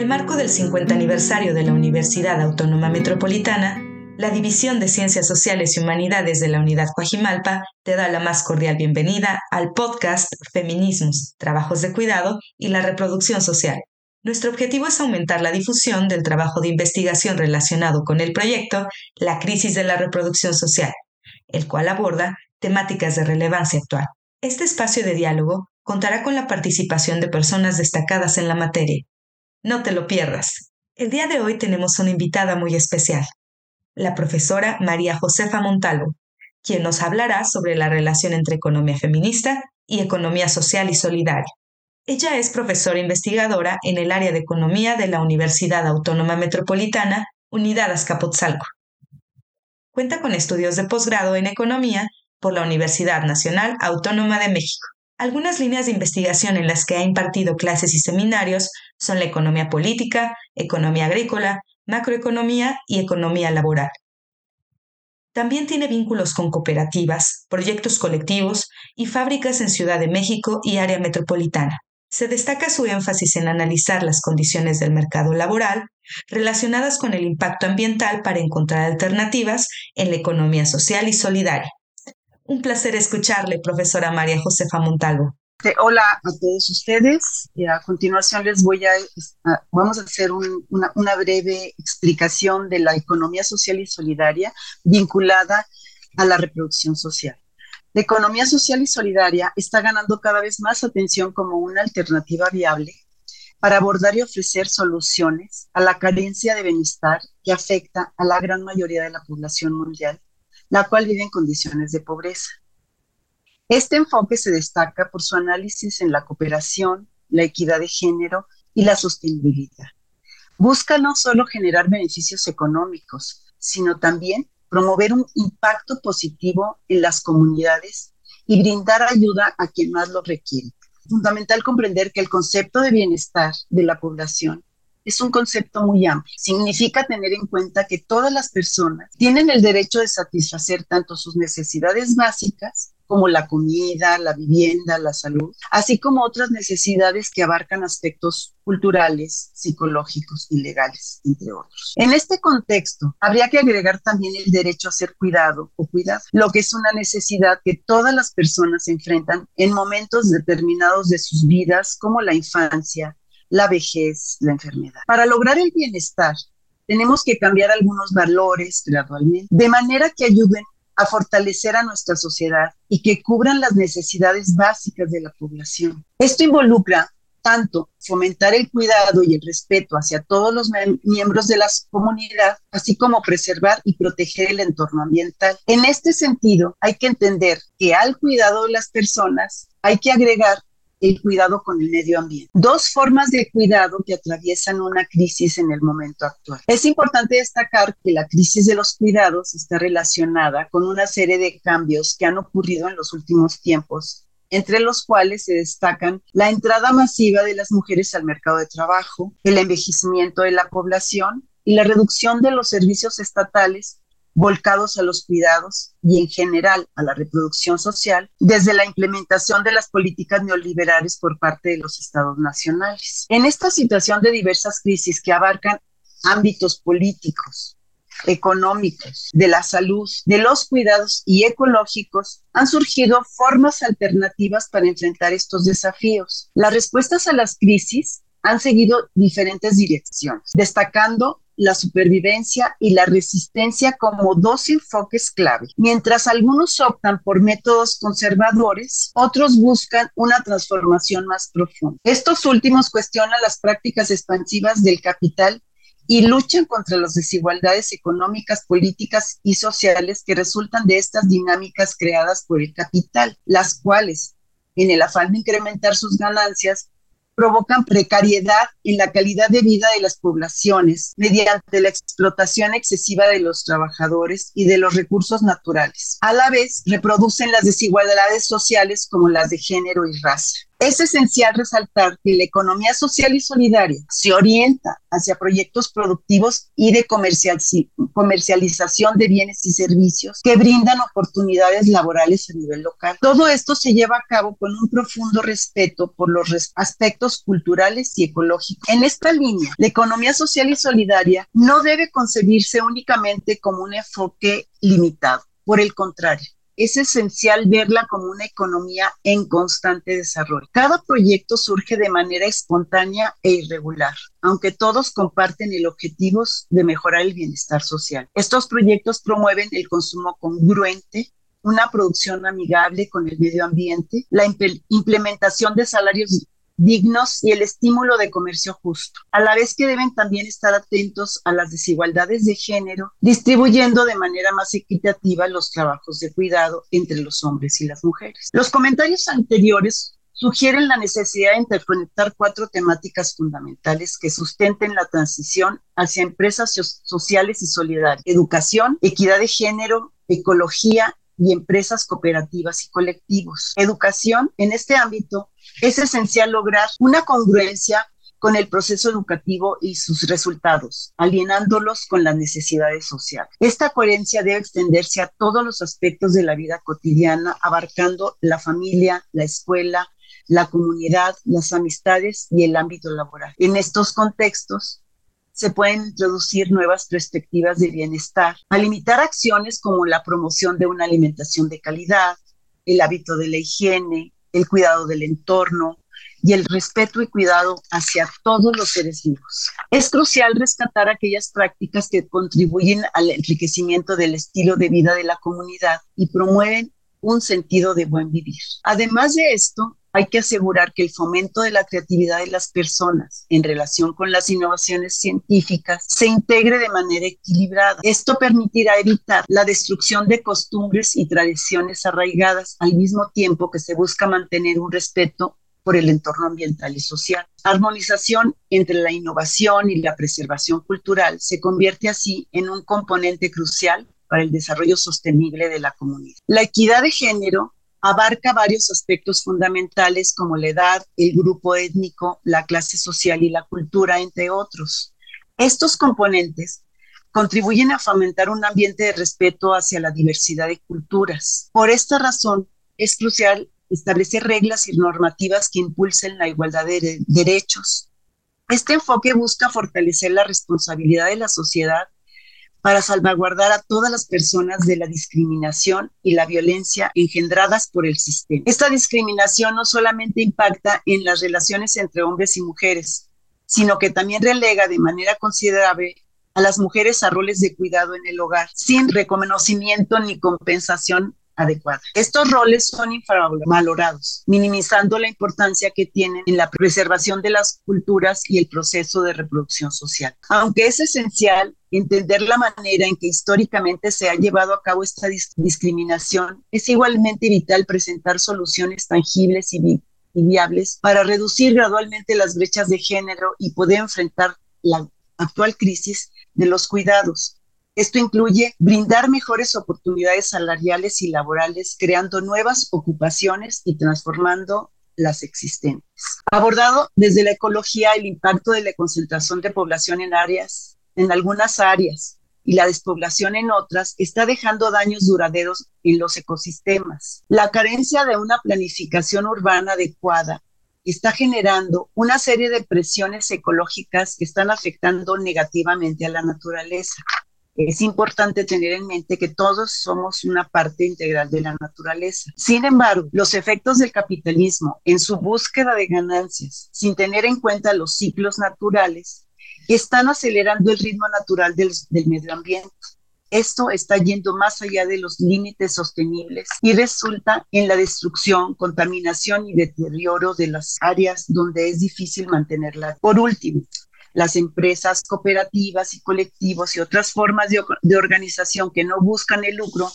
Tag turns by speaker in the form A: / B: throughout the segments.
A: el marco del 50 aniversario de la Universidad Autónoma Metropolitana, la División de Ciencias Sociales y Humanidades de la Unidad Coajimalpa te da la más cordial bienvenida al podcast Feminismos, Trabajos de Cuidado y la Reproducción Social. Nuestro objetivo es aumentar la difusión del trabajo de investigación relacionado con el proyecto La crisis de la reproducción social, el cual aborda temáticas de relevancia actual. Este espacio de diálogo contará con la participación de personas destacadas en la materia, no te lo pierdas. El día de hoy tenemos una invitada muy especial, la profesora María Josefa Montalvo, quien nos hablará sobre la relación entre economía feminista y economía social y solidaria. Ella es profesora investigadora en el área de economía de la Universidad Autónoma Metropolitana, Unidad Azcapotzalco. Cuenta con estudios de posgrado en economía por la Universidad Nacional Autónoma de México. Algunas líneas de investigación en las que ha impartido clases y seminarios son la economía política, economía agrícola, macroeconomía y economía laboral. También tiene vínculos con cooperativas, proyectos colectivos y fábricas en Ciudad de México y área metropolitana. Se destaca su énfasis en analizar las condiciones del mercado laboral relacionadas con el impacto ambiental para encontrar alternativas en la economía social y solidaria. Un placer escucharle, profesora María Josefa Montalvo.
B: Hola a todos ustedes. a continuación les voy a, vamos a hacer una, una, breve explicación de la economía social y solidaria vinculada a la reproducción social. La economía social y solidaria está ganando cada vez más atención como una alternativa viable para abordar y ofrecer soluciones a la carencia de bienestar que afecta a la gran mayoría de la población mundial la cual vive en condiciones de pobreza. Este enfoque se destaca por su análisis en la cooperación, la equidad de género y la sostenibilidad. Busca no solo generar beneficios económicos, sino también promover un impacto positivo en las comunidades y brindar ayuda a quien más lo requiere. Fundamental comprender que el concepto de bienestar de la población es un concepto muy amplio. Significa tener en cuenta que todas las personas tienen el derecho de satisfacer tanto sus necesidades básicas como la comida, la vivienda, la salud, así como otras necesidades que abarcan aspectos culturales, psicológicos y legales, entre otros. En este contexto, habría que agregar también el derecho a ser cuidado o cuidado, lo que es una necesidad que todas las personas enfrentan en momentos determinados de sus vidas, como la infancia, la vejez, la enfermedad. Para lograr el bienestar, tenemos que cambiar algunos valores gradualmente, de manera que ayuden a fortalecer a nuestra sociedad y que cubran las necesidades básicas de la población. Esto involucra tanto fomentar el cuidado y el respeto hacia todos los miembros de la comunidad, así como preservar y proteger el entorno ambiental. En este sentido, hay que entender que al cuidado de las personas hay que agregar el cuidado con el medio ambiente. Dos formas de cuidado que atraviesan una crisis en el momento actual. Es importante destacar que la crisis de los cuidados está relacionada con una serie de cambios que han ocurrido en los últimos tiempos entre los cuales se destacan la entrada masiva de las mujeres al mercado de trabajo, el envejecimiento de la población y la reducción de los servicios estatales volcados a los cuidados y en general a la reproducción social desde la implementación de las políticas neoliberales por parte de los estados nacionales. En esta situación de diversas crisis que abarcan ámbitos políticos, económicos, de la salud, de los cuidados y ecológicos, han surgido formas alternativas para enfrentar estos desafíos. Las respuestas a las crisis han seguido diferentes direcciones, destacando la supervivencia y la resistencia como dos enfoques clave. Mientras algunos optan por métodos conservadores, otros buscan una transformación más profunda. Estos últimos cuestionan las prácticas expansivas del capital y luchan contra las desigualdades económicas, políticas y sociales que resultan de estas dinámicas creadas por el capital, las cuales, en el afán de incrementar sus ganancias, provocan precariedad en la calidad de vida de las poblaciones mediante la explotación excesiva de los trabajadores y de los recursos naturales. A la vez, reproducen las desigualdades sociales como las de género y raza. Es esencial resaltar que la economía social y solidaria se orienta hacia proyectos productivos y de comercialización de bienes y servicios que brindan oportunidades laborales a nivel local. Todo esto se lleva a cabo con un profundo respeto por los aspectos culturales y ecológicos. En esta línea, la economía social y solidaria no debe concebirse únicamente como un enfoque limitado. Por el contrario, es esencial verla como una economía en constante desarrollo. Cada proyecto surge de manera espontánea e irregular, aunque todos comparten el objetivo de mejorar el bienestar social. Estos proyectos promueven el consumo congruente, una producción amigable con el medio ambiente, la implementación de salarios dignos y el estímulo de comercio justo, a la vez que deben también estar atentos a las desigualdades de género, distribuyendo de manera más equitativa los trabajos de cuidado entre los hombres y las mujeres. Los comentarios anteriores sugieren la necesidad de interconectar cuatro temáticas fundamentales que sustenten la transición hacia empresas sociales y solidarias, educación, equidad de género, ecología y empresas cooperativas y colectivos. Educación, en este ámbito, es esencial lograr una congruencia con el proceso educativo y sus resultados, alienándolos con las necesidades sociales. Esta coherencia debe extenderse a todos los aspectos de la vida cotidiana, abarcando la familia, la escuela, la comunidad, las amistades y el ámbito laboral. En estos contextos, se pueden introducir nuevas perspectivas de bienestar, a limitar acciones como la promoción de una alimentación de calidad, el hábito de la higiene, el cuidado del entorno y el respeto y cuidado hacia todos los seres vivos. Es crucial rescatar aquellas prácticas que contribuyen al enriquecimiento del estilo de vida de la comunidad y promueven un sentido de buen vivir. Además de esto, hay que asegurar que el fomento de la creatividad de las personas en relación con las innovaciones científicas se integre de manera equilibrada. Esto permitirá evitar la destrucción de costumbres y tradiciones arraigadas al mismo tiempo que se busca mantener un respeto por el entorno ambiental y social. Armonización entre la innovación y la preservación cultural se convierte así en un componente crucial para el desarrollo sostenible de la comunidad. La equidad de género abarca varios aspectos fundamentales como la edad, el grupo étnico, la clase social y la cultura, entre otros. Estos componentes contribuyen a fomentar un ambiente de respeto hacia la diversidad de culturas. Por esta razón, es crucial establecer reglas y normativas que impulsen la igualdad de derechos. Este enfoque busca fortalecer la responsabilidad de la sociedad para salvaguardar a todas las personas de la discriminación y la violencia engendradas por el sistema. Esta discriminación no solamente impacta en las relaciones entre hombres y mujeres, sino que también relega de manera considerable a las mujeres a roles de cuidado en el hogar, sin reconocimiento ni compensación Estos roles son infravalorados, minimizando la importancia que tienen en la preservación de las culturas y el proceso de reproducción social. Aunque es esencial entender la manera en que históricamente se ha llevado a cabo esta discriminación, es igualmente vital presentar soluciones tangibles y viables para reducir gradualmente las brechas de género y poder enfrentar la actual crisis de los cuidados esto incluye brindar mejores oportunidades salariales y laborales, creando nuevas ocupaciones y transformando las existentes. Abordado desde la ecología el impacto de la concentración de población en áreas, en algunas áreas, y la despoblación en otras está dejando daños duraderos en los ecosistemas. La carencia de una planificación urbana adecuada está generando una serie de presiones ecológicas que están afectando negativamente a la naturaleza es importante tener en mente que todos somos una parte integral de la naturaleza. Sin embargo, los efectos del capitalismo en su búsqueda de ganancias, sin tener en cuenta los ciclos naturales, están acelerando el ritmo natural del, medio ambiente. Esto está yendo más allá de los límites sostenibles y resulta en la destrucción, contaminación y deterioro de las áreas donde es difícil mantenerla. Por último, las empresas cooperativas y colectivos y otras formas de, organización que no buscan el lucro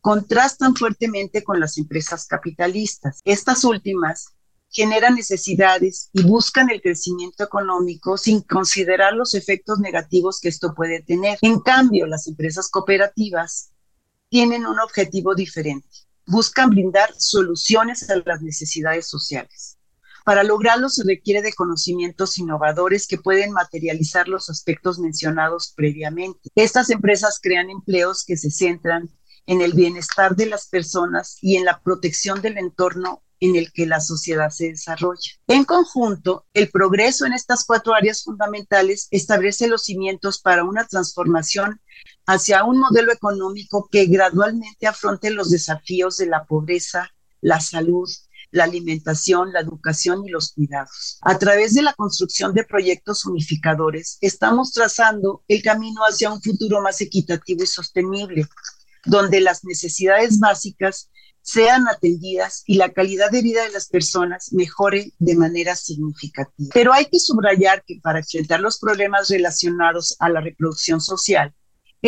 B: contrastan fuertemente con las empresas capitalistas. Estas últimas generan necesidades y buscan el crecimiento económico sin considerar los efectos negativos que esto puede tener. En cambio, las empresas cooperativas tienen un objetivo diferente. Buscan brindar soluciones a las necesidades sociales. Para lograrlo se requiere de conocimientos innovadores que pueden materializar los aspectos mencionados previamente. Estas empresas crean empleos que se centran en el bienestar de las personas y en la protección del entorno en el que la sociedad se desarrolla. En conjunto, el progreso en estas cuatro áreas fundamentales establece los cimientos para una transformación hacia un modelo económico que gradualmente afronte los desafíos de la pobreza, la salud, la alimentación, la educación y los cuidados. A través de la construcción de proyectos unificadores, estamos trazando el camino hacia un futuro más equitativo y sostenible, donde las necesidades básicas sean atendidas y la calidad de vida de las personas mejore de manera significativa. Pero hay que subrayar que para enfrentar los problemas relacionados a la reproducción social,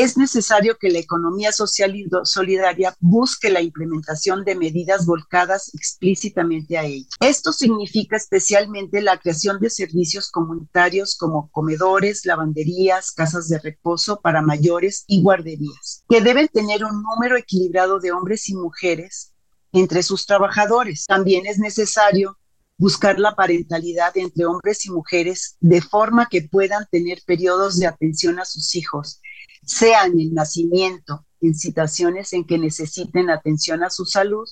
B: es necesario que la economía social y solidaria busque la implementación de medidas volcadas explícitamente a ello. Esto significa especialmente la creación de servicios comunitarios como comedores, lavanderías, casas de reposo para mayores y guarderías, que deben tener un número equilibrado de hombres y mujeres entre sus trabajadores. También es necesario buscar la parentalidad entre hombres y mujeres de forma que puedan tener periodos de atención a sus hijos sea en el nacimiento, en situaciones en que necesiten atención a su salud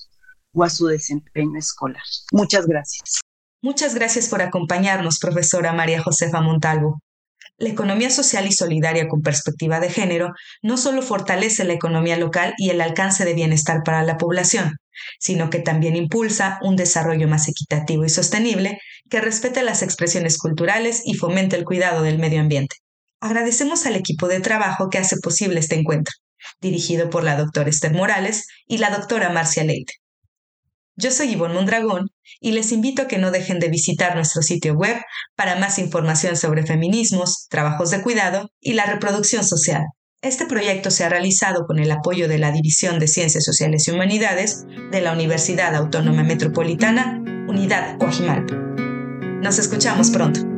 B: o a su desempeño escolar. Muchas gracias.
A: Muchas gracias por acompañarnos, profesora María Josefa Montalvo. La economía social y solidaria con perspectiva de género no solo fortalece la economía local y el alcance de bienestar para la población, sino que también impulsa un desarrollo más equitativo y sostenible que respete las expresiones culturales y fomente el cuidado del medio ambiente. Agradecemos al equipo de trabajo que hace posible este encuentro, dirigido por la doctora Esther Morales y la doctora Marcia Leite. Yo soy Ivonne Mondragón y les invito a que no dejen de visitar nuestro sitio web para más información sobre feminismos, trabajos de cuidado y la reproducción social. Este proyecto se ha realizado con el apoyo de la División de Ciencias Sociales y Humanidades de la Universidad Autónoma Metropolitana, Unidad Coajimalpa. Nos escuchamos pronto.